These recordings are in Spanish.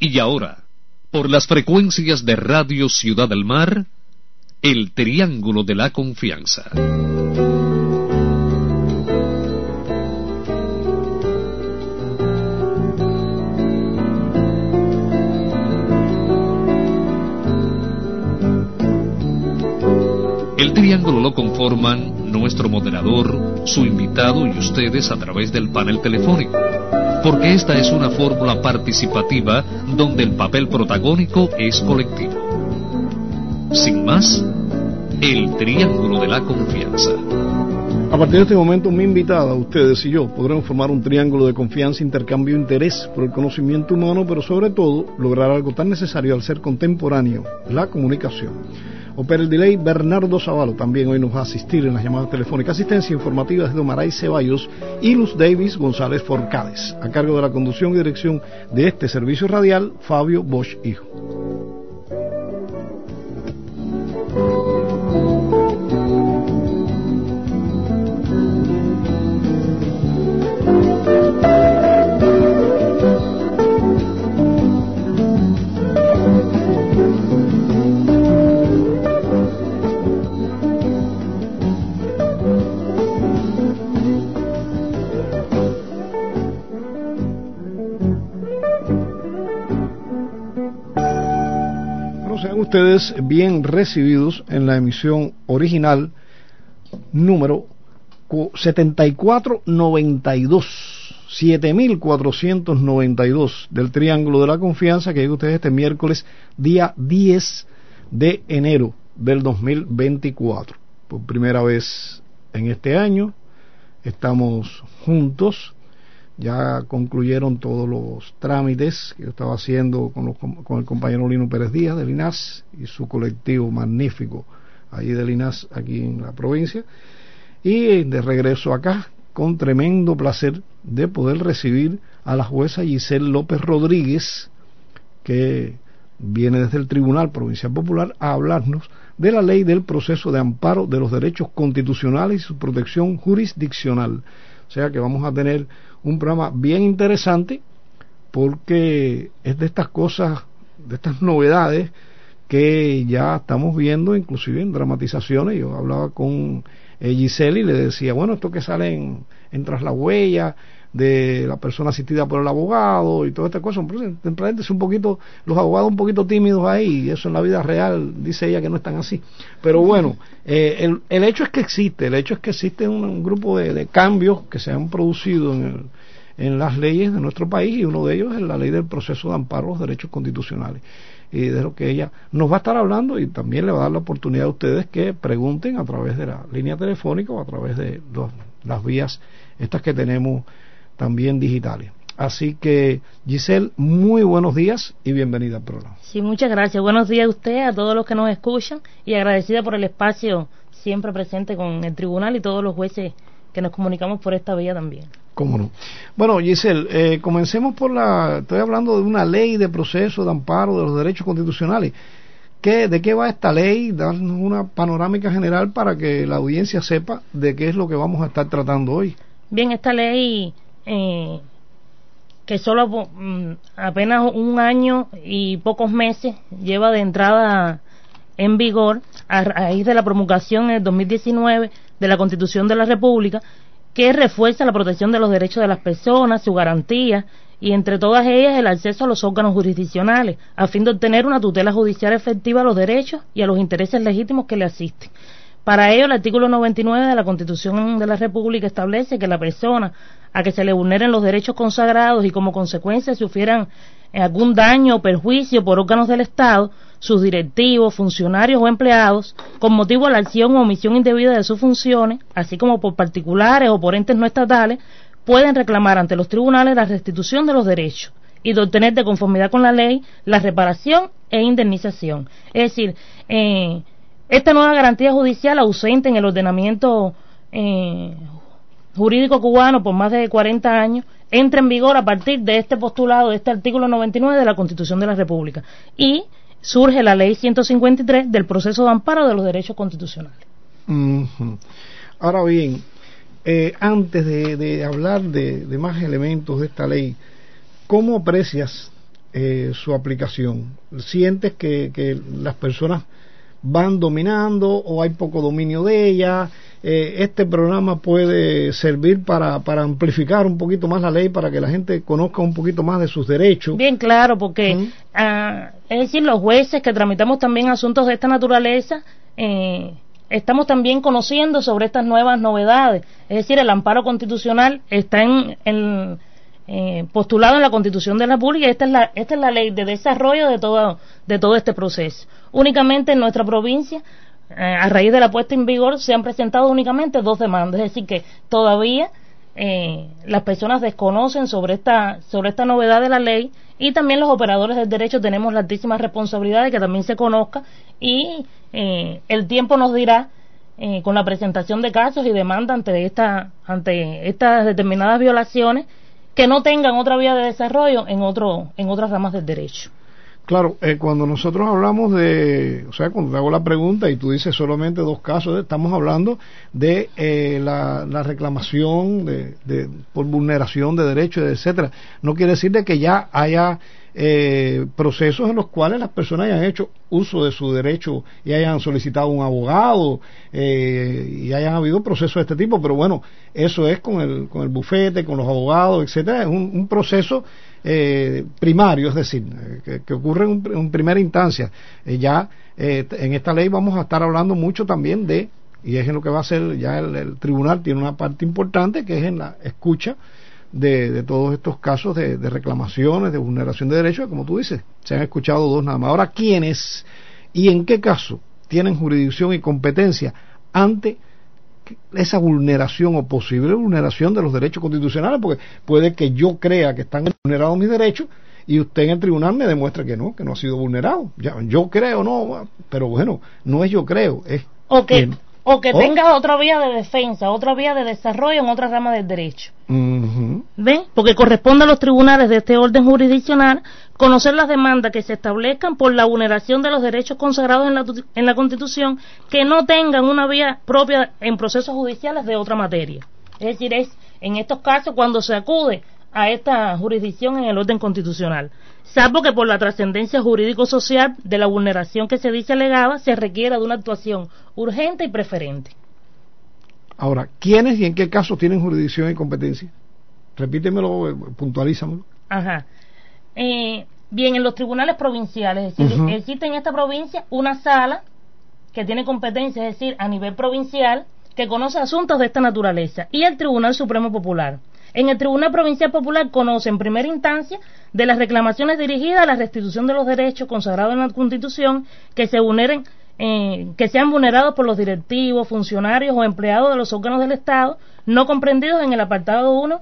Y ahora, por las frecuencias de Radio Ciudad del Mar, el Triángulo de la Confianza. El triángulo lo conforman nuestro moderador, su invitado y ustedes a través del panel telefónico porque esta es una fórmula participativa donde el papel protagónico es colectivo. Sin más, el triángulo de la confianza. A partir de este momento, mi invitada, ustedes y yo, podremos formar un triángulo de confianza, intercambio de interés por el conocimiento humano, pero sobre todo lograr algo tan necesario al ser contemporáneo, la comunicación. Opera el delay Bernardo Zavalo también hoy nos va a asistir en las llamadas telefónicas. Asistencia informativa desde Omaray Ceballos y Luz Davis González Forcades. A cargo de la conducción y dirección de este servicio radial, Fabio Bosch Hijo. Ustedes bien recibidos en la emisión original número 7492, 7492 del Triángulo de la Confianza que llega ustedes este miércoles, día 10 de enero del 2024. Por primera vez en este año estamos juntos ya concluyeron todos los trámites que yo estaba haciendo con, con el compañero Lino Pérez Díaz del INAS y su colectivo magnífico ahí del INAS aquí en la provincia y de regreso acá con tremendo placer de poder recibir a la jueza Giselle López Rodríguez que viene desde el Tribunal Provincial Popular a hablarnos de la ley del proceso de amparo de los derechos constitucionales y su protección jurisdiccional. O sea que vamos a tener un programa bien interesante porque es de estas cosas, de estas novedades que ya estamos viendo inclusive en dramatizaciones. Yo hablaba con eh, Giselle y le decía, bueno, esto que sale en, en Tras la Huella, de la persona asistida por el abogado y todas estas cosas. es un poquito, los abogados un poquito tímidos ahí, y eso en la vida real dice ella que no están así. Pero bueno, eh, el, el, hecho es que existe, el hecho es que existe un, grupo de, cambios que se han producido en, en las leyes de nuestro país y uno de ellos es la ley del proceso de amparo a los derechos constitucionales y de lo que ella nos va a estar hablando y también le va a dar la oportunidad a ustedes que pregunten a través de la línea telefónica o a través de las vías estas que tenemos también digitales. Así que, Giselle, muy buenos días y bienvenida al programa. Sí, muchas gracias. Buenos días a usted, a todos los que nos escuchan y agradecida por el espacio siempre presente con el tribunal y todos los jueces que nos comunicamos por esta vía también. ¿Cómo no? Bueno, Giselle, eh, comencemos por la... Estoy hablando de una ley de proceso de amparo de los derechos constitucionales. ¿Qué, ¿De qué va esta ley? Darnos una panorámica general para que la audiencia sepa de qué es lo que vamos a estar tratando hoy. Bien, esta ley eh, que solo mm, apenas un año y pocos meses lleva de entrada en vigor a raíz de la promulgación en el 2019 de la Constitución de la República, que refuerza la protección de los derechos de las personas, su garantía y entre todas ellas el acceso a los órganos jurisdiccionales, a fin de obtener una tutela judicial efectiva a los derechos y a los intereses legítimos que le asisten. Para ello, el artículo 99 de la Constitución de la República establece que la persona a que se le vulneren los derechos consagrados y como consecuencia sufrieran algún daño o perjuicio por órganos del Estado, sus directivos, funcionarios o empleados, con motivo de la acción o omisión indebida de sus funciones, así como por particulares o por entes no estatales, pueden reclamar ante los tribunales la restitución de los derechos y de obtener de conformidad con la ley la reparación e indemnización. Es decir, eh, esta nueva garantía judicial ausente en el ordenamiento eh, jurídico cubano por más de 40 años entra en vigor a partir de este postulado, de este artículo 99 de la Constitución de la República. Y surge la ley 153 del proceso de amparo de los derechos constitucionales. Ahora bien, eh, antes de, hablar de, más elementos de esta ley, ¿cómo aprecias eh, su aplicación? ¿Sientes que, las personas van dominando o hay poco dominio de ella? Eh, este programa puede servir para, para amplificar un poquito más la ley, para que la gente conozca un poquito más de sus derechos. Bien, claro, porque ah, es decir, los jueces que tramitamos también asuntos de esta naturaleza, eh, estamos también conociendo sobre estas nuevas novedades. Es decir, el amparo constitucional está en, eh, postulado en la Constitución de la República esta es la, esta es la ley de desarrollo de todo, de todo este proceso. Únicamente en nuestra provincia eh, a raíz de la puesta en vigor se han presentado únicamente dos demandas, es decir, que todavía eh, las personas desconocen sobre esta, sobre esta novedad de la ley y también los operadores del derecho tenemos la altísima responsabilidad de que también se conozca y eh, el tiempo nos dirá con la presentación de casos y demandas ante, esta, ante estas determinadas violaciones que no tengan otra vía de desarrollo en, otro, en otras ramas del derecho. Claro, eh, cuando nosotros hablamos de, o sea, cuando te hago la pregunta y tú dices solamente dos casos, estamos hablando de eh, la, reclamación de, por vulneración de derechos, etcétera. No quiere decir de que ya haya eh, procesos en los cuales las personas hayan hecho uso de su derecho y hayan solicitado un abogado y hayan habido procesos de este tipo, pero bueno, eso es con el, con el bufete, con los abogados, etcétera, es un, un proceso eh, primario, es decir, eh, que, ocurre en, primera instancia. Eh, ya en esta ley vamos a estar hablando mucho también de, y es en lo que va a ser ya el, tribunal, tiene una parte importante que es en la escucha de, todos estos casos de, reclamaciones, de vulneración de derechos, como tú dices, se han escuchado dos nada más. Ahora, ¿quiénes y en qué caso tienen jurisdicción y competencia ante esa vulneración o posible vulneración de los derechos constitucionales, porque puede que yo crea que están vulnerados mis derechos y usted en el tribunal me demuestra que no, que no ha sido vulnerado. Ya, yo creo, no, pero bueno, no es yo creo, es... Okay o que oh. tenga otra vía de defensa, otra vía de desarrollo en otra rama del derecho. ¿Ven? Porque corresponde a los tribunales de este orden jurisdiccional conocer las demandas que se establezcan por la vulneración de los derechos consagrados en la, en la Constitución que no tengan una vía propia en procesos judiciales de otra materia. Es decir, es en estos casos cuando se acude a esta jurisdicción en el orden constitucional salvo que por la trascendencia jurídico-social de la vulneración que se dice alegada se requiera de una actuación urgente y preferente. Ahora, ¿quiénes y en qué casos tienen jurisdicción y competencia? Repítemelo, puntualízamelo. Ajá. Eh, bien, en los tribunales provinciales, es decir, existe en esta provincia una sala que tiene competencia, es decir, a nivel provincial, que conoce asuntos de esta naturaleza, y el Tribunal Supremo Popular. En el Tribunal Provincial Popular conoce en primera instancia de las reclamaciones dirigidas a la restitución de los derechos consagrados en la Constitución que se vulneren eh, que sean vulnerados por los directivos, funcionarios o empleados de los órganos del Estado, no comprendidos en el apartado 1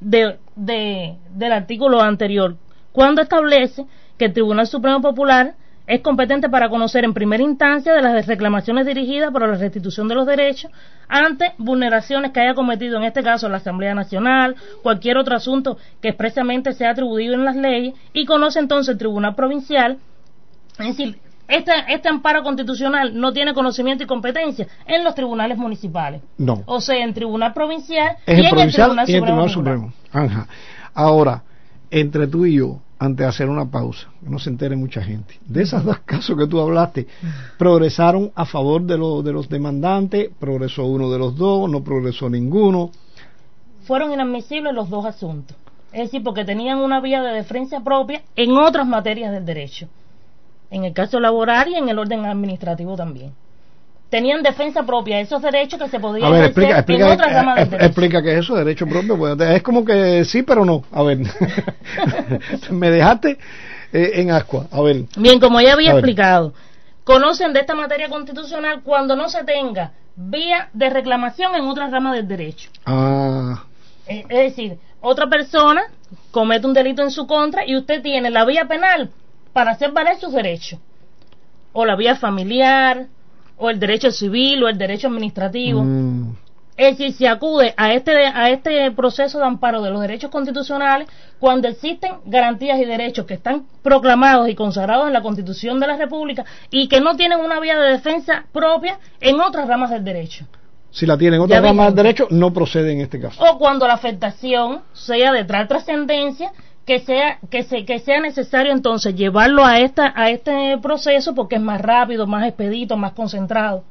de, del artículo anterior, cuando establece que el Tribunal Supremo Popular es competente para conocer en primera instancia de las reclamaciones dirigidas por la restitución de los derechos ante vulneraciones que haya cometido en este caso la Asamblea Nacional, cualquier otro asunto que expresamente sea atribuido en las leyes y conoce entonces el Tribunal Provincial, es decir, este, este amparo constitucional no tiene conocimiento y competencia en los tribunales municipales. No. O sea, en Tribunal Provincial y en el Tribunal, Supremo. Supremo. Ahora, entre tú y yo, antes de hacer una pausa, que no se entere mucha gente. De esos dos casos que tú hablaste, progresaron a favor de, de los demandantes, progresó uno de los dos, no progresó ninguno. Fueron inadmisibles los dos asuntos. Es decir, porque tenían una vía de defensa propia en otras materias del derecho. En el caso laboral y en el orden administrativo también tenían defensa propia, esos derechos que se podían a explica, en otras ramas del derecho. Explica que es eso, derecho propio. Pues, es como que sí, pero no. A ver, me dejaste eh, en ascua. A ver. Bien, como ya había explicado, conocen de esta materia constitucional cuando no se tenga vía de reclamación en otras ramas del derecho. Ah. Eh, es decir, otra persona comete un delito en su contra y usted tiene la vía penal para hacer valer sus derechos. O la vía familiar, o el derecho civil, o el derecho administrativo. Mm, Es decir, se acude a este, a este proceso de amparo de los derechos constitucionales cuando existen garantías y derechos que están proclamados y consagrados en la Constitución de la República y que no tienen una vía de defensa propia en otras ramas del derecho. si la tienen otras ramas del derecho, no procede en este caso. O cuando la afectación sea de tal trascendencia que sea que se que sea necesario entonces llevarlo a esta a este proceso porque es más rápido, más expedito, más concentrado.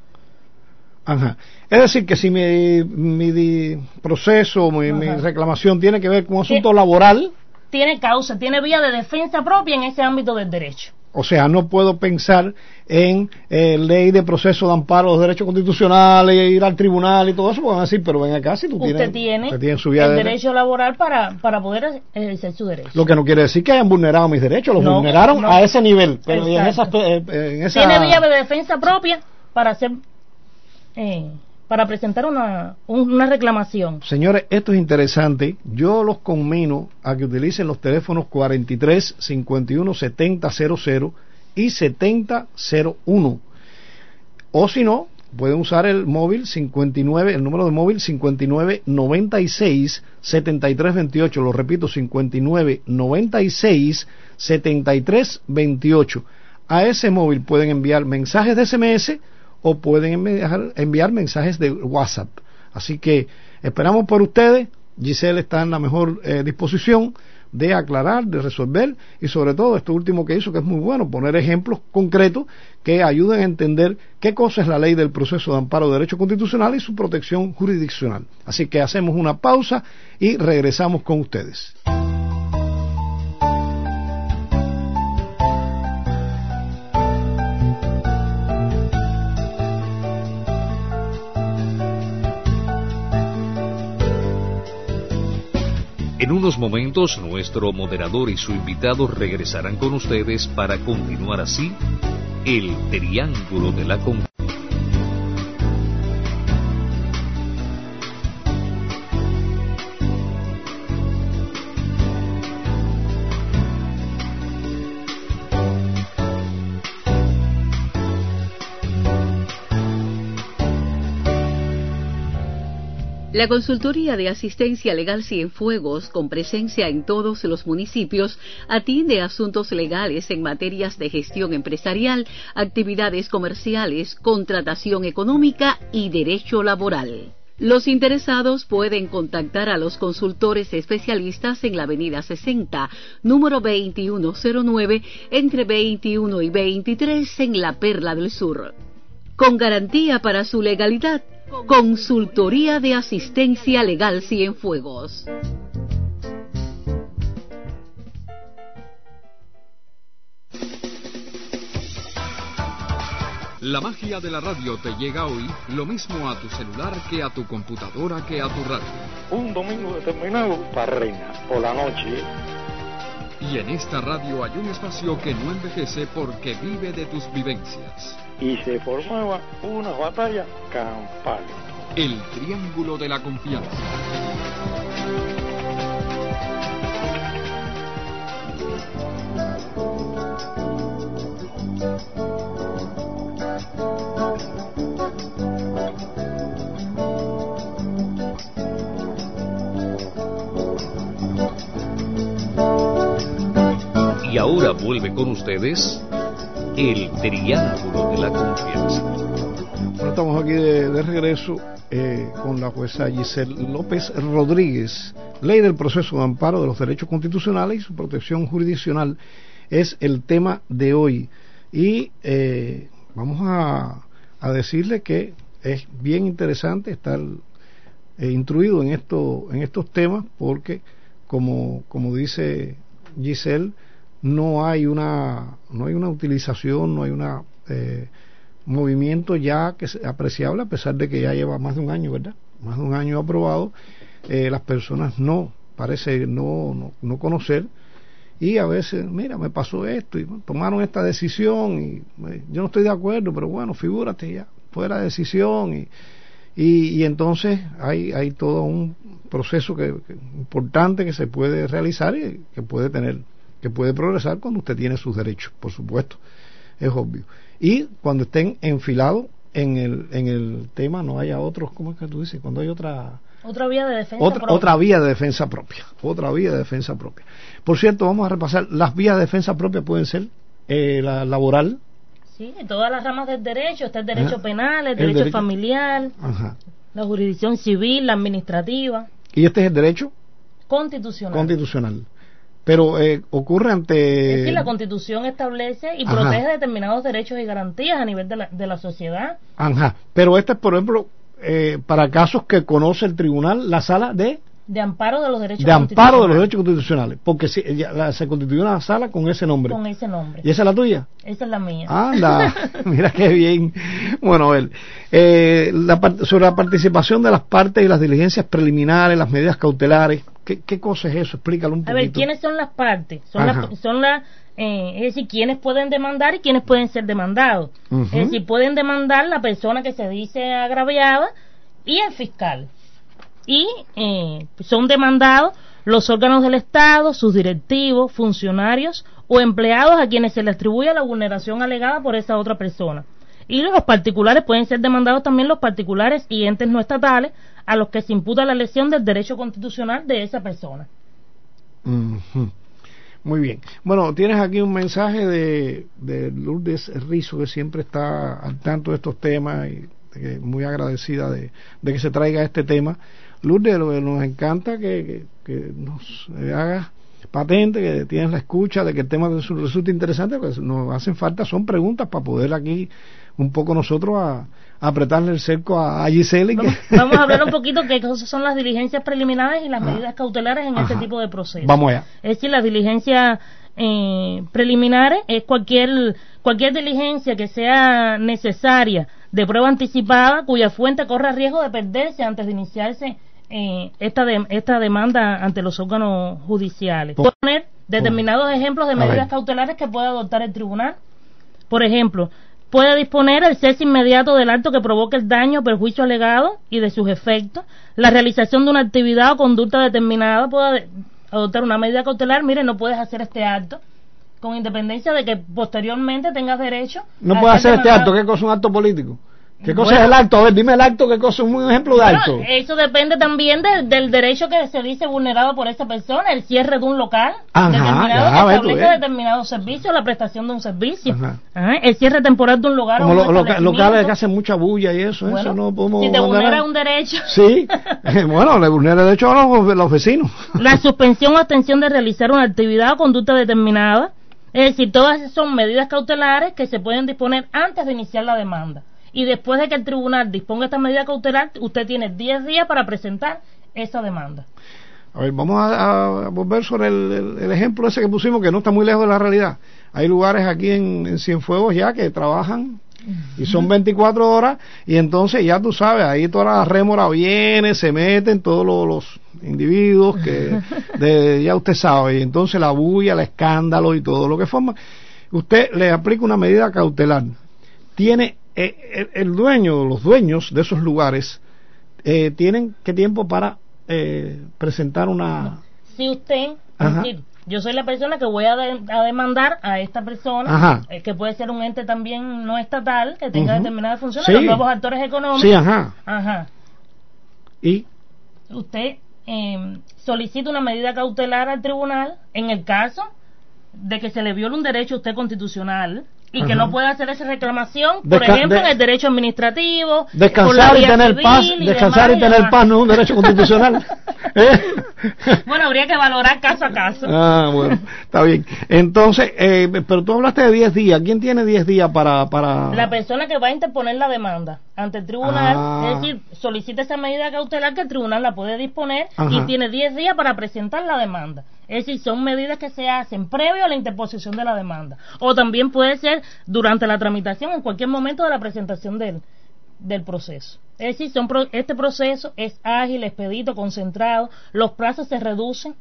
Ajá. Es decir, que si mi, mi proceso, mi, mi reclamación tiene que ver con un asunto laboral, Tiene causa, tiene vía de defensa propia en ese ámbito del derecho. O sea, no puedo pensar en eh, ley de proceso de amparo los derechos constitucionales, ir al tribunal y todo eso, porque van a decir, pero ven acá, si tú Usted tienes, tiene usted tiene su el de derecho laboral para, para poder ejercer su derecho. Lo que no quiere decir que hayan vulnerado mis derechos, los No, vulneraron no. a ese nivel, pero en esa, eh, en esa Tiene vía de defensa propia para hacer eh, para presentar una, un- una reclamación. Señores, esto es interesante. Yo los conmino a que utilicen los teléfonos 43 51 70 00 y 70 01. O si no, pueden usar el móvil 59, el número de móvil 59 96 73 28. Lo repito, 59 96 73 28. A ese móvil pueden enviar mensajes de SMS o pueden enviar, mensajes de WhatsApp. Así que esperamos por ustedes. Giselle está en la mejor eh, disposición de aclarar, de resolver y sobre todo esto último que hizo que es muy bueno, poner ejemplos concretos que ayuden a entender qué cosa es la ley del proceso de amparo de derecho constitucional y su protección jurisdiccional. Así que hacemos una pausa y regresamos con ustedes. En unos momentos nuestro moderador y su invitado regresarán con ustedes para continuar así el Triángulo de la Confianza. La Consultoría de Asistencia Legal Cienfuegos, con presencia en todos los municipios, atiende asuntos legales en materias de gestión empresarial, actividades comerciales, contratación económica y derecho laboral. Los interesados pueden contactar a los consultores especialistas en la Avenida 60, número 2109, entre 21 y 23 en la Perla del Sur. Con garantía para su legalidad, Consultoría de Asistencia Legal Cienfuegos. La magia de la radio te llega hoy lo mismo a tu celular que a tu computadora que a tu radio. un domingo determinado para Reina, por la noche. Y en esta radio hay un espacio que no envejece porque vive de tus vivencias. Y se formaba una batalla campal. El Triángulo de la Confianza. Y ahora vuelve con ustedes el Triángulo de la Confianza. Estamos aquí de, regreso eh, con la jueza Giselle López Rodríguez. Ley del proceso de amparo de los derechos constitucionales y su protección jurisdiccional es el tema de hoy. Y eh, vamos a, decirle que es bien interesante estar eh, instruido en, esto, en estos temas porque, como dice Giselle, no hay una, no hay una utilización, no hay una... Eh, movimiento ya que es apreciable a pesar de que ya lleva más de un año, ¿verdad? Más de un año aprobado, eh, las personas no, parece no, no, no conocer y a veces, mira, me pasó esto y tomaron esta decisión y eh, yo no estoy de acuerdo, pero bueno, figúrate ya, fue la decisión y, Y, y entonces hay, hay todo un proceso que, que importante que se puede realizar y que puede tener, que puede progresar cuando usted tiene sus derechos, por supuesto, es obvio. Y cuando estén enfilados en el, en el tema no haya otros, ¿cómo es que tú dices? Cuando hay otra... Otra vía de defensa Otra, propia. otra vía de defensa propia. Otra vía de defensa propia. Por cierto, vamos a repasar. Las vías de defensa propia pueden ser eh, la laboral. Sí, en todas las ramas del derecho, está el derecho Ajá. penal, el El derecho, derecho- familiar, Ajá. la jurisdicción civil, la administrativa, Y este es el derecho constitucional. constitucional. Pero eh, ocurre ante. es decir, la constitución establece y Ajá. protege determinados derechos y garantías a nivel de la, de la sociedad. Ajá. Pero este es, por ejemplo, eh, para casos que conoce el tribunal, la sala de, De amparo de los derechos de amparo de los derechos constitucionales. Porque si, ya la- se constituyó una sala con ese nombre. Con ese nombre. ¿Y esa es la tuya? Esa es la mía. Anda, mira qué bien. Bueno, a ver, eh, la sobre la participación de las partes y las diligencias preliminares, las medidas cautelares, ¿qué, qué cosa es eso? Explícalo un A poquito. ver, ¿quiénes son las partes? Son Ajá. las, son las eh, es decir, quiénes pueden demandar y quiénes pueden ser demandados. Es decir, pueden demandar la persona que se dice agraviada y el fiscal. Y eh, son demandados los órganos del Estado, sus directivos, funcionarios o empleados a quienes se les atribuye la vulneración alegada por esa otra persona. Y los particulares pueden ser demandados también los particulares y entes no estatales a los que se imputa la lesión del derecho constitucional de esa persona. Muy bien. Bueno, tienes aquí un mensaje de, de Lourdes Rizo, que siempre está al tanto de estos temas y que muy agradecida de, que se traiga este tema. Lourdes, lo que nos encanta que, que, nos hagas patente, que tienes la escucha, de que el tema resu- resulta interesante, porque nos hacen falta, son preguntas para poder aquí un poco nosotros a apretarle el cerco a, Giselle. y que- Vamos, vamos a hablar un poquito cosas son las diligencias preliminares y las medidas cautelares en este tipo de procesos. Vamos allá. Es decir, las diligencias eh, preliminares es cualquier cualquier diligencia que sea necesaria de prueba anticipada cuya fuente corre riesgo de perderse antes de iniciarse eh, esta de- esta demanda ante los órganos judiciales. Por- Poner determinados ejemplos de medidas cautelares que puede adoptar el tribunal. Por ejemplo, puede disponer el cese inmediato del acto que provoque el daño o perjuicio alegado y de sus efectos, la realización de una actividad o conducta determinada puede adoptar una medida cautelar, mire, no puedes hacer este acto, con independencia de que posteriormente tengas derecho No a puede ser hacer este acto, ¿qué cosa es un acto político? ¿Qué cosa Bueno. es el acto? A ver, dime el acto, ¿qué cosa es un ejemplo de Bueno, acto? eso depende también de- del derecho que se dice vulnerado por esa persona, el cierre de un local, Ajá, determinado ya, que establece eh. determinados servicios, la prestación de un servicio, Ajá. Ajá, el cierre temporal de un lugar Como o un lo- loca- establecimiento. locales que hacen mucha bulla y eso, Bueno, eso no podemos... si te vulnera un derecho. Sí, bueno, le vulnera el derecho a los, los vecinos. La suspensión o abstención de realizar una actividad o conducta determinada. Es decir, todas esas son medidas cautelares que se pueden disponer antes de iniciar la demanda. Y después de que el tribunal disponga esta medida cautelar, usted tiene 10 días para presentar esa demanda. A ver, vamos a, a volver sobre el, el- el ejemplo ese que pusimos, que no está muy lejos de la realidad. Hay lugares aquí en, en Cienfuegos ya que trabajan y son 24 horas y entonces ya tú sabes, ahí toda la rémora viene, se meten todos los, los individuos que de, ya usted sabe, y entonces la bulla, el escándalo y todo lo que forma. Usted le aplica una medida cautelar. Tiene eh, el, el dueño, los dueños de esos lugares, eh, tienen qué tiempo para eh, presentar una Si usted, Ajá. decir, yo soy la persona que voy a, de- a demandar a esta persona, Ajá. eh, que puede ser un ente también no estatal, que tenga Ujú. determinadas funciones, Sí. los nuevos actores económicos. sí ajá Ajá. y usted eh, solicita una medida cautelar al tribunal en el caso de que se le viole un derecho a usted constitucional y que Ajá. no puede hacer esa reclamación, por Desca- ejemplo, de- en el derecho administrativo, descansar y tener paz y descansar demás y tener paz no es un derecho constitucional ¿Eh? Bueno, habría que valorar caso a caso. ah bueno está bien entonces eh, pero tú hablaste de 10 días ¿quién tiene 10 días para para La persona que va a interponer la demanda ante el tribunal, Ah. es decir, solicita esa medida cautelar que el tribunal la puede disponer Ajá. y tiene 10 días para presentar la demanda. Es decir, son medidas que se hacen previo a la interposición de la demanda. O también puede ser durante la tramitación, en cualquier momento de la presentación del, del proceso. Es decir, son pro- este proceso es ágil, expedito, concentrado, los plazos se reducen.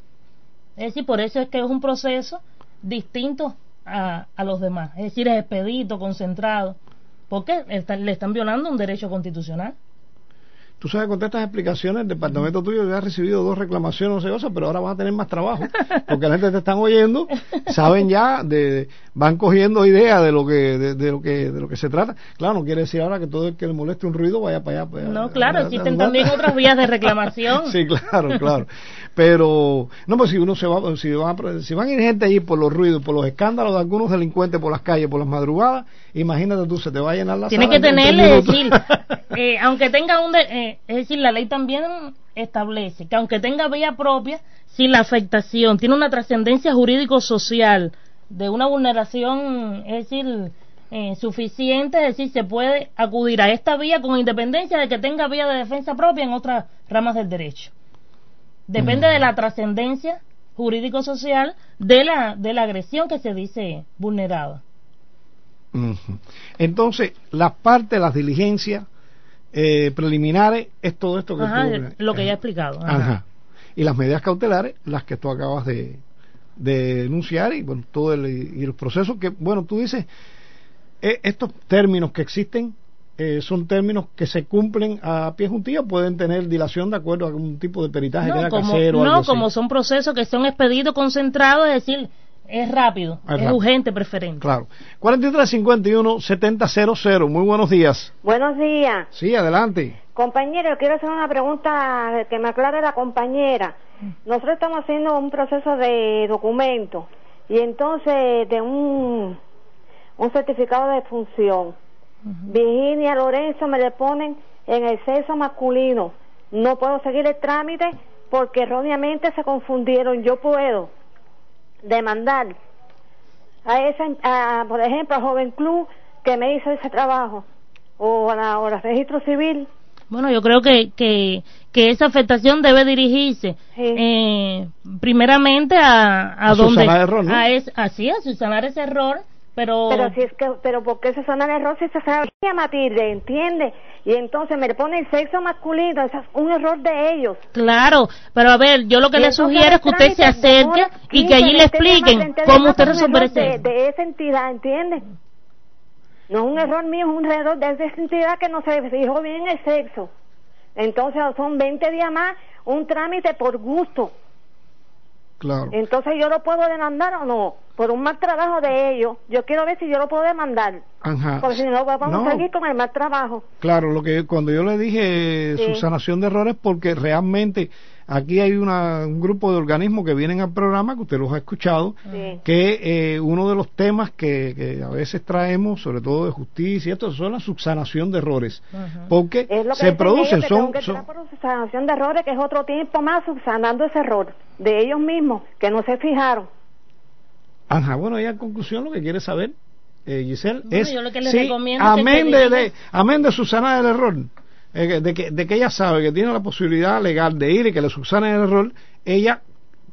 Es decir, por eso es que es un proceso distinto a, a los demás. Es decir, es expedito, concentrado. Porque está- le están violando un derecho constitucional. tú sabes, con estas explicaciones, el departamento tuyo ya ha recibido dos reclamaciones, no sé cosas, pero ahora vas a tener más trabajo, porque la gente te están oyendo, saben ya, de, van cogiendo ideas de lo que, de, lo que, de lo que se trata. Claro, no quiere decir ahora que todo el que le moleste un ruido vaya para allá. no, claro, existen también otras vías de reclamación. sí, claro, claro. Pero, no, pues si uno se va, si, va, si van a ir gente allí por los ruidos, por los escándalos de algunos delincuentes por las calles, por las madrugadas, imagínate tú, se te va a llenar la Tiene que tenerle, decir, eh, aunque tenga un, eh, es decir, la ley también establece que aunque tenga vía propia, si la afectación tiene una trascendencia jurídico-social de una vulneración, es decir, eh, suficiente, es decir, se puede acudir a esta vía con independencia de que tenga vía de defensa propia en otras ramas del derecho. Depende de la trascendencia jurídico-social de la, de la agresión que se dice vulnerada. Entonces, la parte de las diligencias eh, preliminares es todo esto que lo que ya he explicado. Y las medidas cautelares, las que tú acabas de, de denunciar y bueno, todo el, y los procesos que, bueno, tú dices, eh, estos términos que existen eh, son términos que se cumplen a pie juntillo pueden tener dilación de acuerdo a algún tipo de peritaje no, que como, casero no como son procesos que son expedidos concentrados es decir es rápido es, urgente preferente. Claro. 4351 7000 muy buenos días. Buenos días. Sí adelante. Compañero quiero hacer una pregunta que me aclare la compañera. Nosotros estamos haciendo un proceso de documento y entonces de un un certificado de función. Virginia Lorenzo me le ponen en el sexo masculino. No puedo seguir el trámite porque erróneamente se confundieron. Yo puedo demandar a esa, por ejemplo, al Joven Club que me hizo ese trabajo o a la, registro civil. Bueno, yo creo que, que, que esa afectación debe dirigirse eh, primeramente a, a, donde... Error, a es, así, a subsanar ese error pero pero si es que pero por qué se suena el error si se sabe Matilde entiende y entonces me pone el sexo masculino eso es un error de ellos. Claro pero a ver yo lo que le sugiero es que usted se acerque y que allí le expliquen cómo usted resuelve de, de esa entidad entiende no es un error mío es un error de esa entidad que no se fijó bien el sexo. Entonces son 20 días más un trámite por gusto. Claro. Entonces yo lo puedo demandar o no, por un mal trabajo de ellos. Yo quiero ver si yo lo puedo demandar. Ajá. Porque si no, vamos a seguir con el mal trabajo. Claro, lo que cuando yo le dije su sanación de errores, porque realmente Aquí hay un grupo de organismos que vienen al programa, que usted los ha escuchado, que eh, uno de los temas que, a veces traemos, sobre todo de justicia, esto son la subsanación de errores. Porque se producen, son... subsanación de errores, que es otro tiempo más subsanando ese error de ellos mismos, que no se fijaron. Ajá, bueno, y en conclusión lo que quiere saber, eh, Giselle, es... Yo lo que les recomiendo amén, de, amén de subsanar el error eh, de, que, de que ella sabe que tiene la posibilidad legal de ir y que le subsanen el error, ella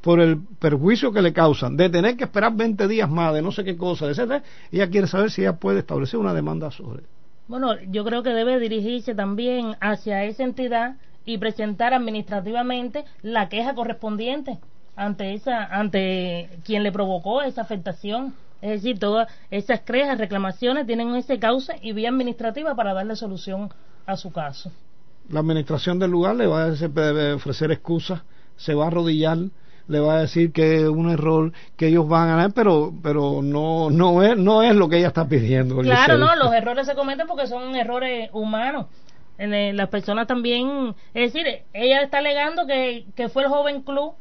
por el perjuicio que le causan, de tener que esperar 20 días más, de no sé qué cosa, etcétera, ella quiere saber si ella puede establecer una demanda sobre. Bueno, yo creo que debe dirigirse también hacia esa entidad y presentar administrativamente la queja correspondiente ante esa ante quien le provocó esa afectación. Es decir, todas esas quejas, reclamaciones tienen ese cauce y vía administrativa para darle solución a su caso. La administración del lugar le va a ofrecer excusas, se va a arrodillar, le va a decir que es un error que ellos van a ganar, pero pero no no es no es lo que ella está pidiendo. Claro, no, los errores se cometen porque son errores humanos. Las personas también, es decir, ella está alegando que, que fue el joven club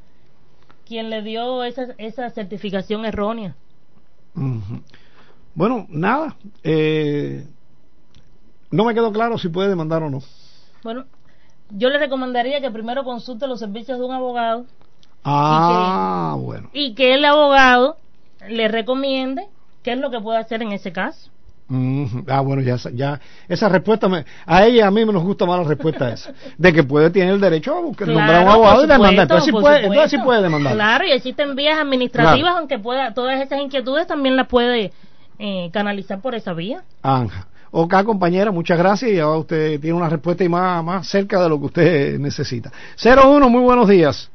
quien le dio esa, esa certificación errónea. Bueno, nada. Eh, no me quedó claro si puede demandar o no. Bueno, yo le recomendaría que primero consulte los servicios de un abogado. Ah, bueno. Y que el abogado le recomiende qué es lo que puede hacer en ese caso. Ah, bueno, ya, ya esa respuesta me, a ella a mí me nos gusta más la respuesta esa, de que puede tener el derecho a buscar, nombrar un abogado y demandar. Entonces sí, puede, entonces sí puede demandar. Claro, y existen vías administrativas, aunque pueda, todas esas inquietudes también las puede eh, canalizar por esa vía. Anja. Ok, compañera, muchas gracias y ahora usted tiene una respuesta y más, más cerca de lo que usted necesita. 01, muy buenos días.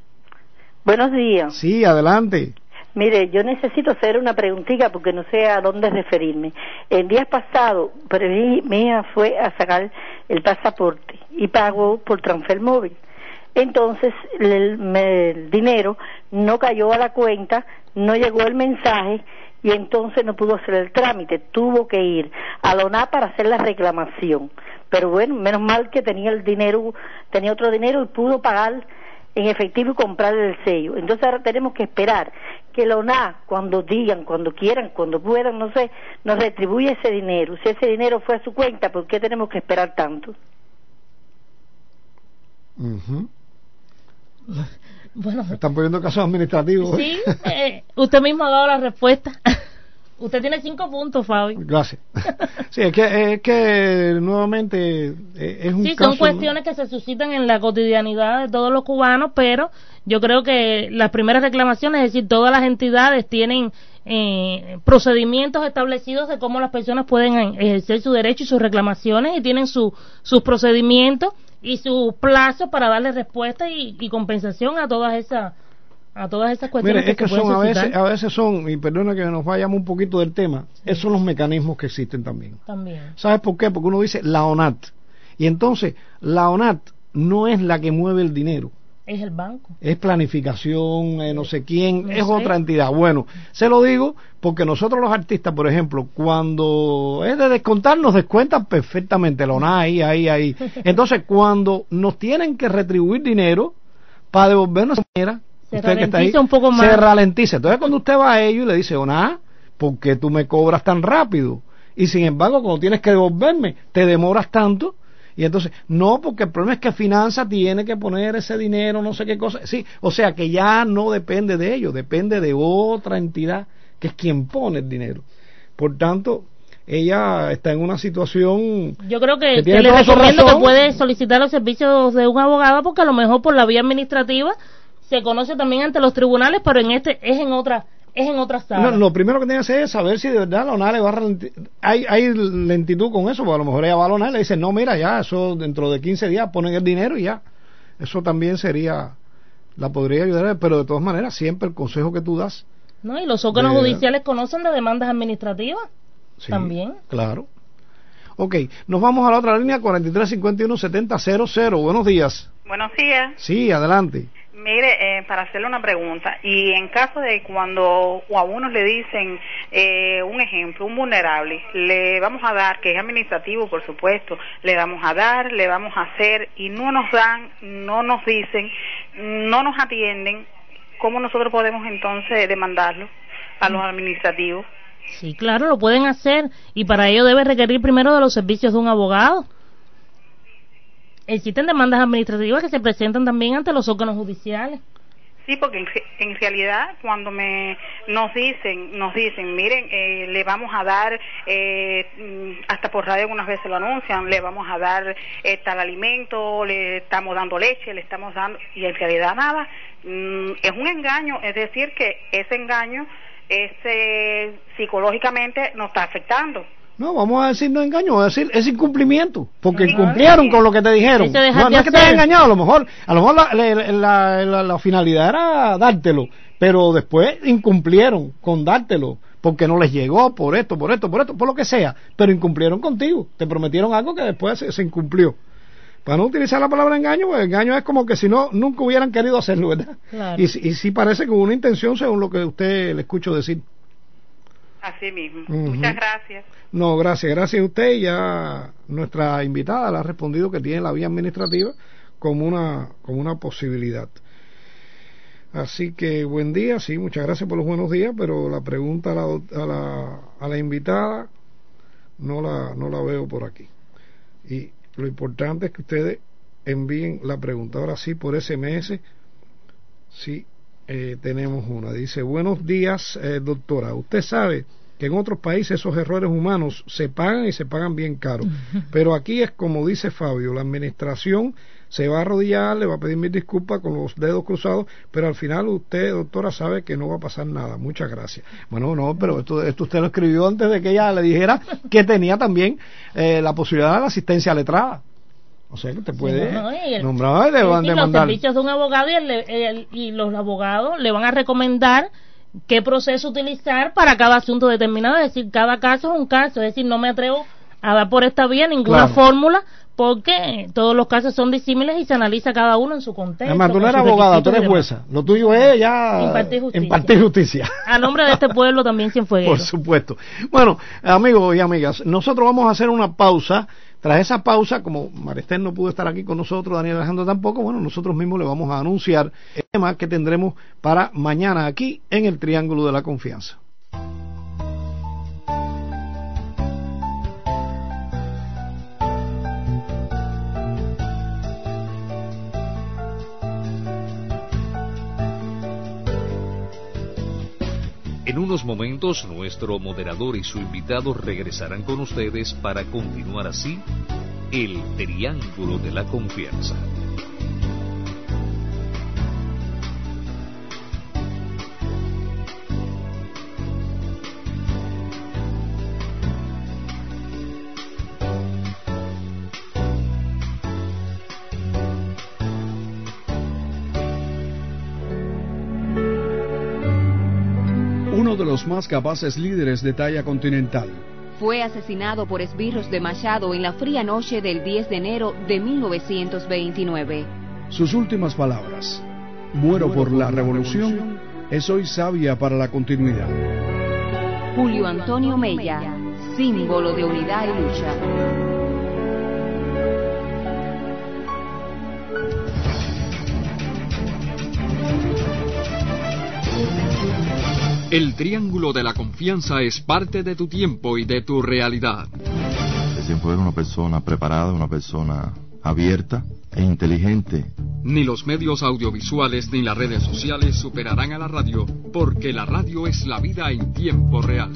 Buenos días. Sí, adelante. Mire, yo necesito hacer una preguntita porque no sé a dónde referirme. El día pasado, mi, hija fue a sacar el pasaporte y pagó por transfer móvil. Entonces el, el dinero no cayó a la cuenta, no llegó el mensaje y entonces no pudo hacer el trámite, tuvo que ir a la ONA para hacer la reclamación. Pero bueno, menos mal que tenía el dinero, tenía otro dinero y pudo pagar en efectivo y comprar el sello. Entonces ahora tenemos que esperar que la ONA, cuando digan, cuando quieran, cuando puedan, no sé, nos retribuya ese dinero. Si ese dinero fue a su cuenta, ¿por qué tenemos que esperar tanto? Bueno, Están poniendo casos administrativos. ¿eh? sí, eh, usted mismo ha dado la respuesta. usted tiene cinco puntos, Fabi. Gracias. Sí, es que, es que nuevamente eh, es un Sí, caso. son cuestiones que se suscitan en la cotidianidad de todos los cubanos, pero yo creo que las primeras reclamaciones, es decir, todas las entidades tienen eh, procedimientos establecidos de cómo las personas pueden ejercer su derecho y sus reclamaciones y tienen su, sus procedimientos y sus plazos para darle respuesta y, y compensación a todas esas a todas esas cuestiones Mire, es que son a veces, a veces son, y perdona que nos vayamos un poquito del tema, esos son los mecanismos que existen también. también. ¿Sabes por qué? Porque uno dice la ONAT. Y entonces, la ONAT no es la que mueve el dinero. Es el banco. Es planificación, eh, no sé quién, No es sé. otra entidad. Bueno, se lo digo porque nosotros los artistas, por ejemplo, cuando es de descontar, nos descuentan perfectamente la ONAT ahí, ahí, ahí. Entonces, cuando nos tienen que retribuir dinero para devolvernos manera, Se usted que está ahí, ralentiza un poco más. se ralentiza. Entonces, cuando usted va a ellos y le dice, ONAT, ¿por qué tú me cobras tan rápido? Y sin embargo, cuando tienes que devolverme, te demoras tanto. Y entonces, no, porque el problema es que Finanza tiene que poner ese dinero, no sé qué cosa. Sí, o sea que ya no depende de ellos, depende de otra entidad que es quien pone el dinero. Por tanto, ella está en una situación. Yo creo que, Que que tiene le recomiendo que puede solicitar los servicios de un abogado porque a lo mejor por la vía administrativa se conoce también ante los tribunales, pero en este es en otra es en otra sala. No, lo primero que tiene que hacer es saber si de verdad la ONA le va a ralenti- hay, hay lentitud con eso, porque a lo mejor ella va a la ONA y le dice, no, mira, ya, eso dentro de 15 días ponen el dinero y ya. Eso también sería, la podría ayudar, pero de todas maneras, siempre el consejo que tú das. ¿No? Y los órganos De- judiciales conocen de demandas administrativas sí, también. Claro. Ok, nos vamos a la otra línea, 4351-7000. Buenos días. Buenos días. Sí, adelante. Mire, eh, para hacerle una pregunta, y en caso de cuando a uno le dicen eh, un ejemplo, un vulnerable, le vamos a dar, que es administrativo por supuesto, le vamos a dar, le vamos a hacer, y no nos dan, no nos dicen, no nos atienden, ¿cómo nosotros podemos entonces demandarlo a los administrativos? Sí, claro, lo pueden hacer y para ello debe requerir primero de los servicios de un abogado. Existen demandas administrativas que se presentan también ante los órganos judiciales. Sí, porque en, re- en realidad cuando me nos dicen, nos dicen, miren, eh, le vamos a dar, eh, mm, hasta por radio algunas veces lo anuncian, le vamos a dar eh, tal alimento, le estamos dando leche, le estamos dando, y en realidad nada, mm, es un engaño, es decir, que ese engaño ese, psicológicamente nos está afectando. No, vamos a decir no engaño, vamos a decir es incumplimiento, porque Sí. incumplieron con lo que te dijeron. No, es que te hayan engañado, a lo mejor, a lo mejor la, la- la- la- la finalidad era dártelo, pero después incumplieron con dártelo, porque no les llegó por esto, por esto, por esto, por lo que sea, pero incumplieron contigo, te prometieron algo que después se, se incumplió. Para no utilizar la palabra engaño, pues engaño es como que si no, nunca hubieran querido hacerlo, ¿verdad? Claro. Y, si- y sí parece con una intención según lo que usted le escucho decir. Así mismo. Muchas gracias. No, gracias, gracias a usted. Ya nuestra invitada le ha respondido que tiene la vía administrativa como una, como una posibilidad. Así que buen día, sí, muchas gracias por los buenos días, pero la pregunta a la, a la, a la invitada no la, no la veo por aquí. Y lo importante es que ustedes envíen la pregunta. Ahora sí, por SMS, sí, eh, tenemos una. Dice, buenos días, eh, doctora. Usted sabe que en otros países esos errores humanos se pagan y se pagan bien caro. Pero aquí es como dice Fabio, la administración se va a arrodillar, le va a pedir mis disculpas con los dedos cruzados, pero al final usted, doctora, sabe que no va a pasar nada. Muchas gracias. Bueno, no, pero esto, esto usted lo escribió antes de que ella le dijera que tenía también eh, la posibilidad de la asistencia letrada. O sea que usted puede no, y el- nombrar y le Es van a decir, los demandar. servicios de un abogado y, el- el- y los abogados le van a recomendar qué proceso utilizar para cada asunto determinado. Es decir, cada caso es un caso. Es decir, no me atrevo a dar por esta vía ninguna Claro. fórmula porque todos los casos son disímiles y se analiza cada uno en su contexto. Además, tú no eres abogada, tú eres jueza. Lo tuyo es ya impartir justicia. impartir justicia. A nombre de este pueblo también fue Por supuesto. Bueno, amigos y amigas, nosotros vamos a hacer una pausa. Tras esa pausa, como Marestel no pudo estar aquí con nosotros, Daniel Alejandro tampoco, bueno, nosotros mismos le vamos a anunciar el tema que tendremos para mañana aquí en el Triángulo de la Confianza. En unos momentos nuestro moderador y su invitado regresarán con ustedes para continuar así el Triángulo de la Confianza. Los más capaces líderes de talla continental. Fue asesinado por esbirros de Machado en la fría noche del 10 de enero de 1929. Sus últimas palabras, muero por la revolución, es hoy sabia para la continuidad. Julio Antonio Mella, símbolo de unidad y lucha. El Triángulo de la Confianza es parte de tu tiempo y de tu realidad. Siempre era una persona preparada, una persona abierta e inteligente. Ni los medios audiovisuales ni las redes sociales superarán a la radio, porque la radio es la vida en tiempo real.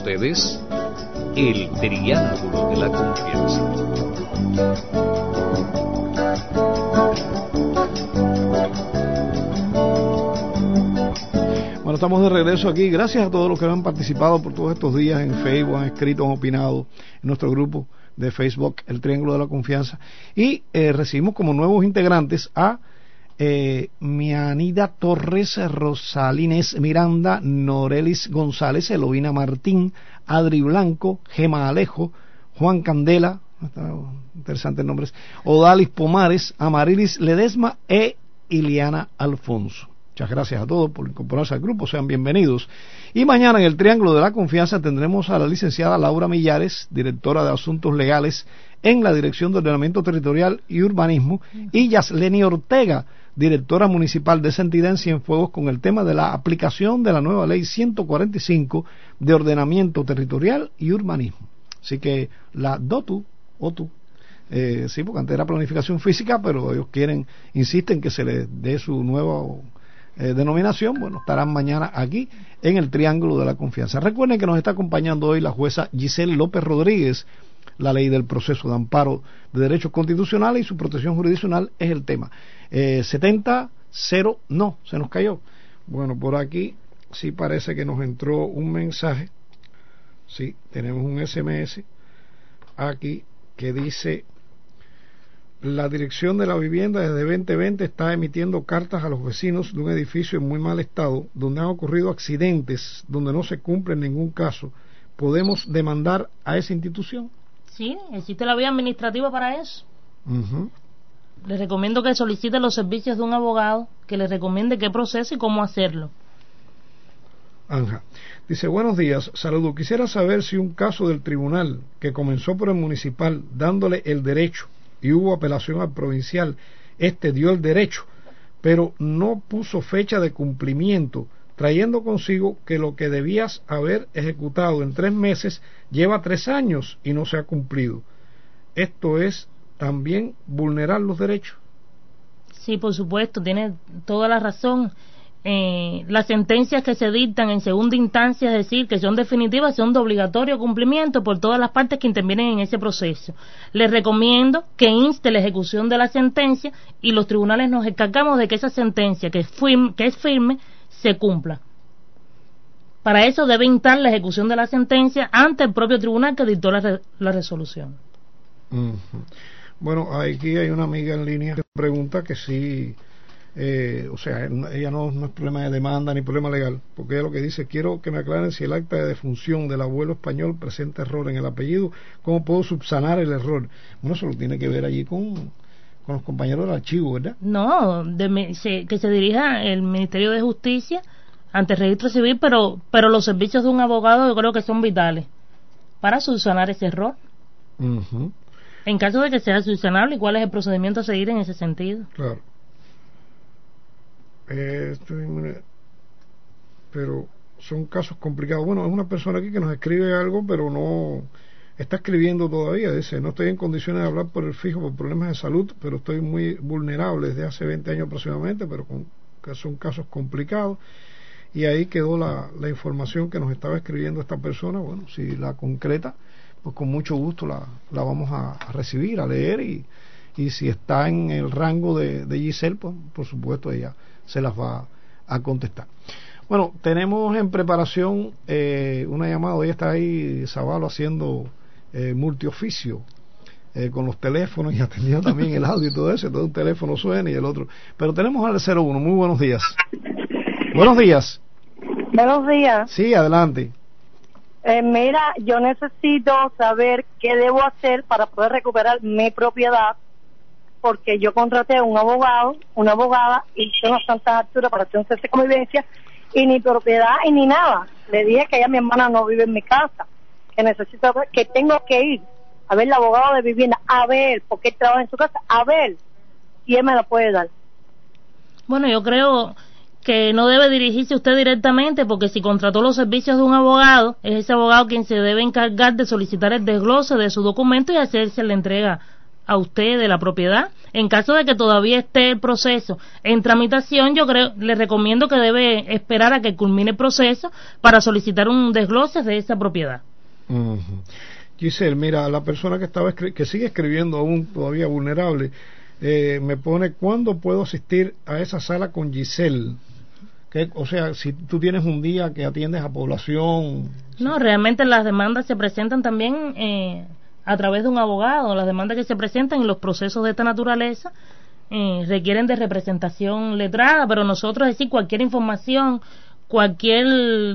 Ustedes el Triángulo de la Confianza. Bueno, estamos de regreso aquí. Gracias a todos los que han participado por todos estos días en Facebook, han escrito, han opinado en nuestro grupo de Facebook, El Triángulo de la Confianza. Y eh, recibimos como nuevos integrantes a eh, Mianida Torres, Rosalines Miranda, Norelis González, Elovina Martín, Adri Blanco, Gema Alejo, Juan Candela, interesantes nombres, Odalis Pomares, Amarilis Ledesma e Iliana Alfonso. Muchas gracias a todos por incorporarse al grupo, sean bienvenidos. Y mañana en el Triángulo de la Confianza tendremos a la licenciada Laura Millares, directora de Asuntos Legales en la Dirección de Ordenamiento Territorial y Urbanismo, y Yasleni Ortega, directora municipal de esa en Cienfuegos, con el tema de la aplicación de la nueva ley 145 de ordenamiento territorial y urbanismo. Así que la DOTU, OTU, eh, sí, porque antes era planificación física, pero ellos quieren, insisten que se les dé su nueva eh, denominación, bueno, estarán mañana aquí en el Triángulo de la Confianza. Recuerden que nos está acompañando hoy la jueza Giselle López Rodríguez. La ley del proceso de amparo de derechos constitucionales y su protección jurisdiccional es el tema. Eh, 70, 0, no, se nos cayó. Bueno, por aquí sí parece que nos entró un mensaje. Sí, tenemos un SMS aquí que dice la dirección de la vivienda desde 2020 está emitiendo cartas a los vecinos de un edificio en muy mal estado, donde han ocurrido accidentes, donde no se cumple en ningún caso. ¿Podemos demandar a esa institución? Sí, existe la vía administrativa para eso. Uh Les recomiendo que solicite los servicios de un abogado que les recomiende qué proceso y cómo hacerlo. Anja. Dice, buenos días, saludo. Quisiera saber si un caso del tribunal que comenzó por el municipal dándole el derecho y hubo apelación al provincial, este dio el derecho, pero no puso fecha de cumplimiento, trayendo consigo que lo que debías haber ejecutado en tres meses lleva tres años y no se ha cumplido. Esto es también vulnerar los derechos. Sí, por supuesto, tiene toda la razón. eh, las sentencias que se dictan en segunda instancia, es decir, que son definitivas, son de obligatorio cumplimiento por todas las partes que intervienen en ese proceso. Les recomiendo que inste la ejecución de la sentencia y los tribunales nos encargamos de que esa sentencia, que es firme, que es firme se cumpla. Para eso debe instar la ejecución de la sentencia ante el propio tribunal que dictó la, la resolución. Bueno, aquí hay una amiga en línea que pregunta que si eh, o sea, ella no, no, es problema de demanda ni problema legal, porque ella lo que dice, quiero que me aclaren si el acta de defunción del abuelo español presenta error en el apellido, ¿cómo puedo subsanar el error? Bueno, eso lo tiene que ver allí con, con los compañeros del archivo, ¿verdad? No, de, se, que se dirija el Ministerio de Justicia ante el registro civil, pero, pero los servicios de un abogado yo creo que son vitales para subsanar ese error. En caso de que sea subsanable, ¿cuál es el procedimiento a seguir en ese sentido? Claro. Eh, pero son casos complicados. Bueno, es una persona aquí que nos escribe algo, pero no está escribiendo todavía. Dice, no estoy en condiciones de hablar por el fijo por problemas de salud, pero estoy muy vulnerable desde hace 20 años aproximadamente, pero con, son casos complicados. Y ahí quedó la, la información que nos estaba escribiendo esta persona. Bueno, si la concreta, pues con mucho gusto la, la vamos a, a recibir, a leer y, y si está en el rango de, de Giselle, pues por supuesto ella se las va a contestar. Bueno, tenemos en preparación eh, una llamada, hoy está ahí Zabalo haciendo eh, multioficio eh, con los teléfonos y atendiendo también el audio y todo eso, todo un teléfono suena y el otro. Pero tenemos al 01, muy buenos días. buenos días. Buenos días. Sí, adelante. Eh, mira, yo necesito saber qué debo hacer para poder recuperar mi propiedad porque yo contraté a un abogado, una abogada, y tengo bastantes alturas para hacer un cese de convivencia, y ni propiedad y ni nada. Le dije que ella, mi hermana, no vive en mi casa, que necesito, que tengo que ir a ver el abogado de vivienda, a ver, porque él trabaja en su casa, a ver si él me lo puede dar. Bueno, yo creo que no debe dirigirse usted directamente porque si contrató los servicios de un abogado, es ese abogado quien se debe encargar de solicitar el desglose de su documento y hacerse la entrega a usted de la propiedad. En caso de que todavía esté el proceso en tramitación, yo creo, le recomiendo que debe esperar a que culmine el proceso para solicitar un desglose de esa propiedad. Giselle, mira, la persona que estaba que sigue escribiendo aún todavía vulnerable, eh, me pone cuándo puedo asistir a esa sala con Giselle. Que, o sea, si tú tienes un día que atiendes a población. No, realmente las demandas se presentan también eh, a través de un abogado. Las demandas que se presentan en los procesos de esta naturaleza eh, requieren de representación letrada, pero nosotros, es decir, cualquier información, cualquier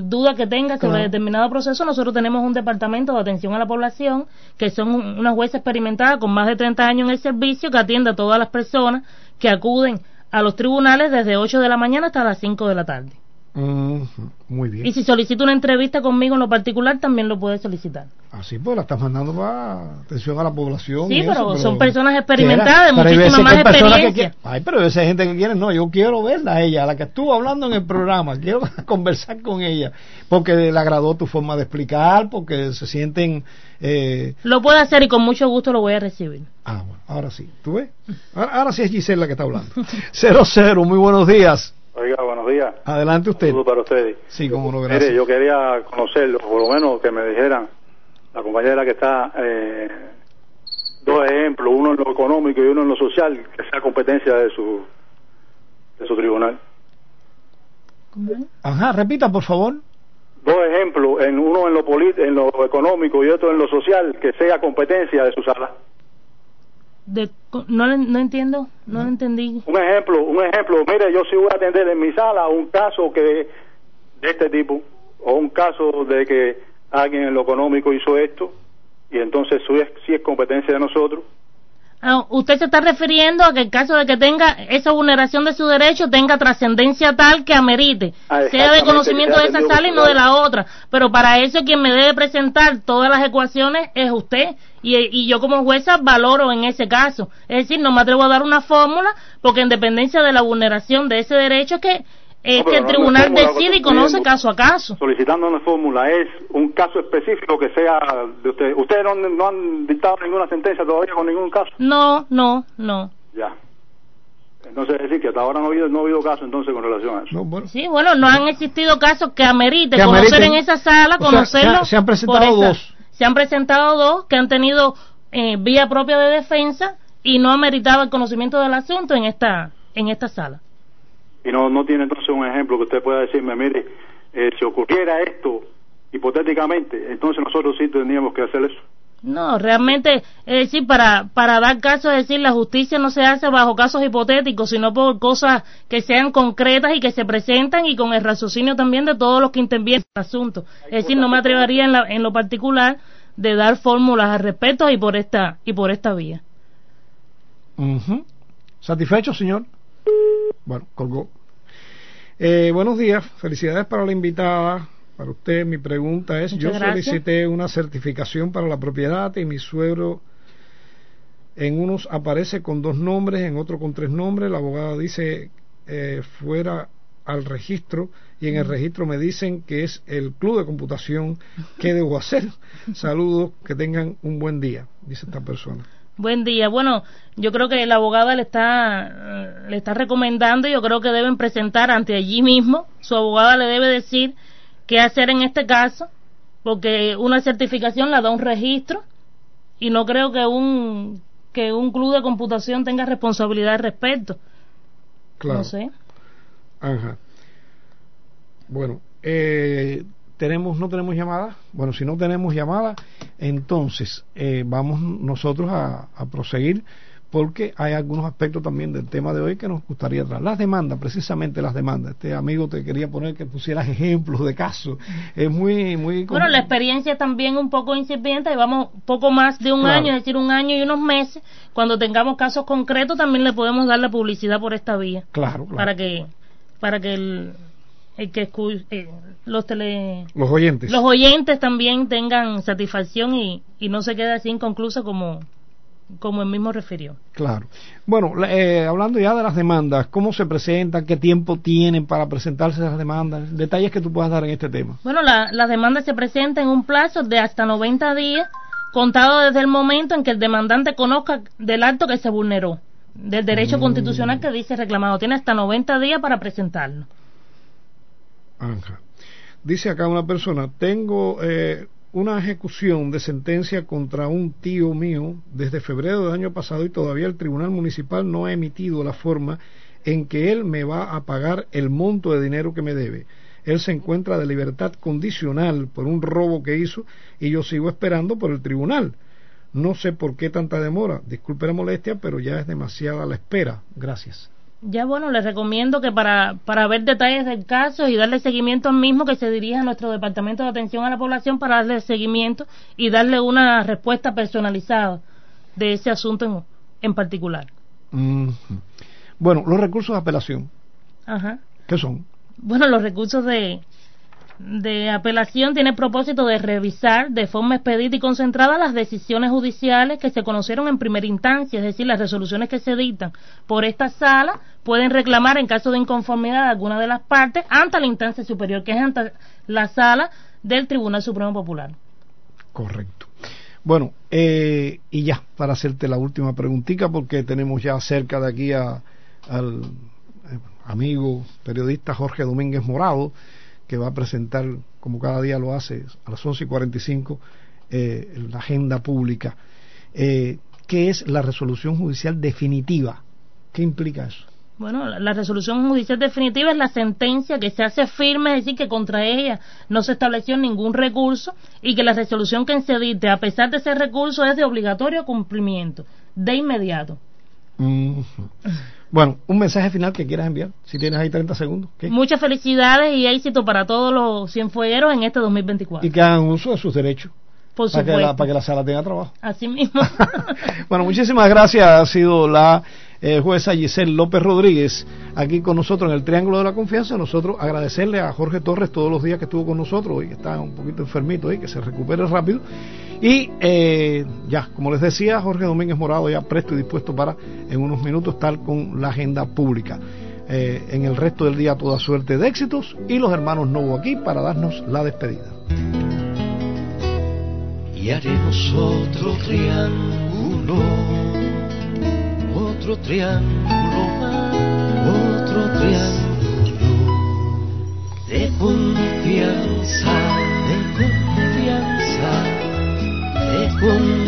duda que tenga sobre determinado proceso, nosotros tenemos un departamento de atención a la población, que son una jueza experimentada con más de 30 años en el servicio, que atiende a todas las personas que acuden a los tribunales desde 8 de la mañana hasta las 5 de la tarde muy bien. Y si solicita una entrevista conmigo en lo particular, también lo puede solicitar. Así pues, la estás mandando para atención a la población. Sí, pero, son personas experimentadas, de muchísima más experiencia. ay, pero esa gente que quiere, no, yo quiero verla a ella, a la que estuvo hablando en el programa, quiero conversar con ella, porque le agradó tu forma de explicar, porque se sienten... Eh... Lo puede hacer y con mucho gusto lo voy a recibir. Ah, bueno, ahora sí. ¿Tú ves? Ahora, ahora sí es Gisela la que está hablando. cero, cero, muy buenos días. Oiga, buenos días. Adelante usted. Saludos para ustedes. Sí, como no, gracias. Mire, yo quería conocerlo, por lo menos que me dijeran, la compañera que está, eh, dos ejemplos, uno en lo económico y uno en lo social, que sea competencia de su, de su tribunal. Ajá, repita, por favor. Dos ejemplos, en uno en lo, en lo económico y otro en lo social, que sea competencia de su sala no, no entiendo, no lo entendí. Un ejemplo, un ejemplo, mire, yo sí voy a atender en mi sala un caso que de este tipo, o un caso de que alguien en lo económico hizo esto, y entonces sí es competencia de nosotros, Ah, usted se está refiriendo a que el caso de que tenga esa vulneración de su derecho tenga trascendencia tal que amerite, ah, sea de conocimiento de esa sala y no de la otra. Pero para eso quien me debe presentar todas las ecuaciones es usted. Y, y yo como jueza valoro en ese caso. Es decir, no me atrevo a dar una fórmula porque en dependencia de la vulneración de ese derecho es que es que el tribunal decide y conoce caso a caso. Solicitando una fórmula es un caso específico que sea de usted. ¿Ustedes no, han dictado ninguna sentencia todavía con ningún caso? No, no, no. Ya. Entonces, es decir, que hasta ahora no ha habido, no ha habido caso entonces con relación a eso. Sí, bueno, no han existido casos que amerite Que conocer ameriten. en esa sala, O sea, se ha- se han presentado por esa- dos. Se han presentado dos que han tenido eh, vía propia de defensa y no ha meritado el conocimiento del asunto en esta en esta sala. Y no, no tiene entonces un ejemplo que usted pueda decirme, mire, eh, si ocurriera esto, hipotéticamente, entonces nosotros sí tendríamos que hacer eso. No, realmente, es decir, para, para dar caso, es decir, la justicia no se hace bajo casos hipotéticos, sino por cosas que sean concretas y que se presentan y con el raciocinio también de todos los que intervienen en el asunto. Es decir, no me atrevería en, la, en lo particular de dar fórmulas al respecto y por esta, y por esta vía. Ujú. ¿Satisfecho, señor? Bueno, colgó. Eh, buenos días, felicidades para la invitada. Para usted, mi pregunta es, Muchas yo gracias. solicité una certificación para la propiedad y mi suegro en unos aparece con dos nombres, en otro con tres nombres. La abogada dice eh, fuera al registro y en el registro me dicen que es el club de computación. ¿Qué debo hacer? Saludos, que tengan un buen día, dice esta persona. Buen día. Bueno, yo creo que la abogada le está le está recomendando, y yo creo que deben presentar ante allí mismo. Su abogada le debe decir qué hacer en este caso, porque una certificación la da un registro y no creo que un que un club de computación tenga responsabilidad al respecto. Claro. No sé. Ajá. Bueno, eh, tenemos, no tenemos llamada. Bueno, si no tenemos llamada, entonces eh, vamos nosotros a, a proseguir porque hay algunos aspectos también del tema de hoy que nos gustaría tratar. Las demandas, precisamente las demandas. Este amigo te quería poner que pusieras ejemplos de casos. Es muy, muy. Bueno, la experiencia también un poco incipiente, llevamos poco más de un Claro. año, es decir, un año y unos meses. Cuando tengamos casos concretos también le podemos dar la publicidad por esta vía. Claro, claro. para que para que el, el que eh, los tele Los oyentes. los oyentes también tengan satisfacción y, y no se quede así inconcluso como como él mismo refirió. Claro. Bueno, eh, hablando ya de las demandas, ¿cómo se presentan? ¿Qué tiempo tienen para presentarse las demandas? Detalles que tú puedas dar en este tema. Bueno, la, la demanda se presenta en un plazo de hasta 90 días, contado desde el momento en que el demandante conozca del acto que se vulneró, del derecho Mm. constitucional que dice reclamado. Tiene hasta 90 días para presentarlo. Ajá. Dice acá una persona, tengo eh, una ejecución de sentencia contra un tío mío desde febrero del año pasado y todavía el Tribunal Municipal no ha emitido la forma en que él me va a pagar el monto de dinero que me debe. Él se encuentra de libertad condicional por un robo que hizo y yo sigo esperando por el tribunal. No sé por qué tanta demora. Disculpe la molestia, pero ya es demasiada la espera. Gracias. Ya bueno, les recomiendo que para, para ver detalles del caso y darle seguimiento al mismo, que se dirija a nuestro Departamento de Atención a la Población para darle seguimiento y darle una respuesta personalizada de ese asunto en, en particular. Ujú. Bueno, los recursos de apelación, Ajá. ¿qué son? Bueno, los recursos de, de apelación tienen el propósito de revisar de forma expedita y concentrada las decisiones judiciales que se conocieron en primera instancia, es decir, las resoluciones que se dictan por esta sala pueden reclamar en caso de inconformidad de alguna de las partes ante la instancia superior, que es ante la sala del Tribunal Supremo Popular. Correcto. Bueno, eh, y ya, para hacerte la última preguntita, porque tenemos ya cerca de aquí a, al eh, amigo periodista Jorge Domínguez Morado, que va a presentar, como cada día lo hace, a las 11 y 45, eh, la agenda pública. Eh, ¿Qué es la resolución judicial definitiva? ¿Qué implica eso? Bueno, la, la resolución judicial definitiva es la sentencia que se hace firme, es decir, que contra ella no se estableció ningún recurso y que la resolución que se dicte, a pesar de ese recurso, es de obligatorio cumplimiento, de inmediato. Ujú. Bueno, un mensaje final que quieras enviar, si tienes ahí 30 segundos. ¿qué? Muchas felicidades y éxito para todos los cienfuegueros en este 2024. Y que hagan uso de sus derechos. Por para que, la, para que la sala tenga trabajo. Así mismo. Bueno, muchísimas gracias. Ha sido la eh, jueza Giselle López Rodríguez aquí con nosotros en el Triángulo de la Confianza. Nosotros agradecerle a Jorge Torres todos los días que estuvo con nosotros y que está un poquito enfermito y que se recupere rápido. Y eh, ya, como les decía, Jorge Domínguez Morado ya presto y dispuesto para en unos minutos estar con la agenda pública. Eh, en el resto del día toda suerte de éxitos y los hermanos Novo aquí para darnos la despedida. Y haremos otro triángulo, otro triángulo otro triángulo de confianza. Boom.